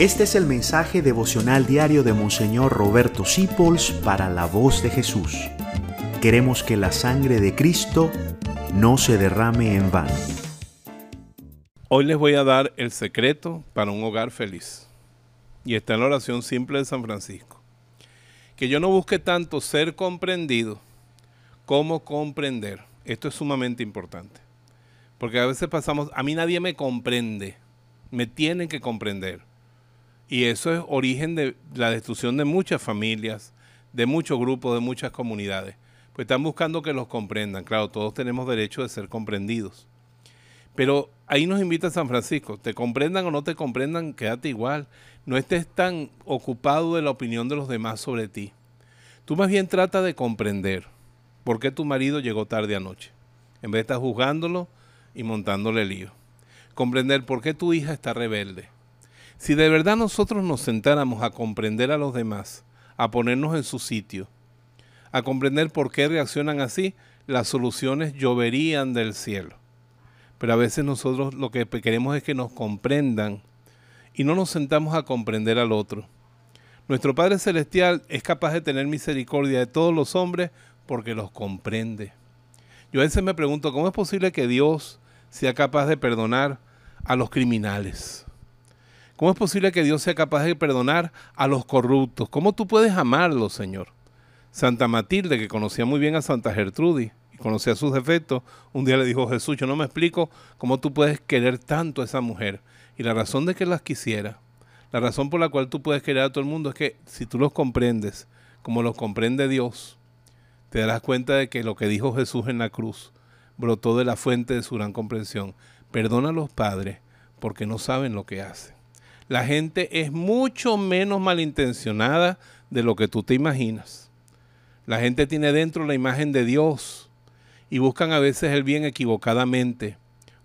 Este es el mensaje devocional diario de Monseñor Roberto Sipols para la voz de Jesús. Queremos que la sangre de Cristo no se derrame en vano. Hoy les voy a dar el secreto para un hogar feliz. Y está en la oración simple de San Francisco. Que yo no busque tanto ser comprendido como comprender. Esto es sumamente importante. Porque a veces pasamos, a mí nadie me comprende. Me tienen que comprender. Y eso es origen de la destrucción de muchas familias, de muchos grupos, de muchas comunidades. Pues están buscando que los comprendan. Claro, todos tenemos derecho de ser comprendidos. Pero ahí nos invita San Francisco. Te comprendan o no te comprendan, quédate igual. No estés tan ocupado de la opinión de los demás sobre ti. Tú más bien trata de comprender por qué tu marido llegó tarde anoche. En vez de estar juzgándolo y montándole lío. Comprender por qué tu hija está rebelde si de verdad nosotros nos sentáramos a comprender a los demás, a ponernos en su sitio, a comprender por qué reaccionan así, las soluciones lloverían del cielo. Pero a veces nosotros lo que queremos es que nos comprendan y no nos sentamos a comprender al otro. Nuestro Padre Celestial es capaz de tener misericordia de todos los hombres porque los comprende. Yo a veces me pregunto, ¿cómo es posible que Dios sea capaz de perdonar a los criminales? ¿Cómo es posible que Dios sea capaz de perdonar a los corruptos? ¿Cómo tú puedes amarlos, Señor? Santa Matilde, que conocía muy bien a Santa Gertrudis y conocía sus defectos, un día le dijo, Jesús, yo no me explico cómo tú puedes querer tanto a esa mujer. Y la razón de que las quisiera, la razón por la cual tú puedes querer a todo el mundo es que si tú los comprendes, como los comprende Dios, te darás cuenta de que lo que dijo Jesús en la cruz brotó de la fuente de su gran comprensión. Perdona a los padres porque no saben lo que hacen la gente es mucho menos malintencionada de lo que tú te imaginas. La gente tiene dentro la imagen de Dios y buscan a veces el bien equivocadamente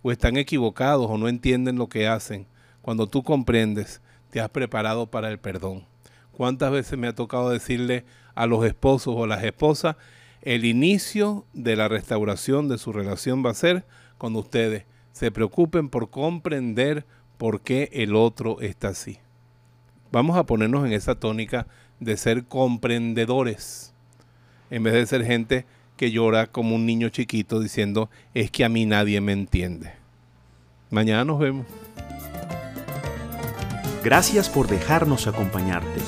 o están equivocados o no entienden lo que hacen. Cuando tú comprendes, te has preparado para el perdón. ¿Cuántas veces me ha tocado decirle a los esposos o las esposas, el inicio de la restauración de su relación va a ser cuando ustedes se preocupen por comprender por qué el otro está así. Vamos a ponernos en esa tónica de ser comprendedores, en vez de ser gente que llora como un niño chiquito diciendo, es que a mí nadie me entiende. Mañana nos vemos. Gracias por dejarnos acompañarte.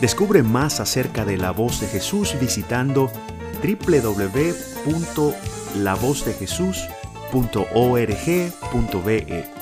Descubre más acerca de la voz de Jesús visitando www.lavozdejesús.org.be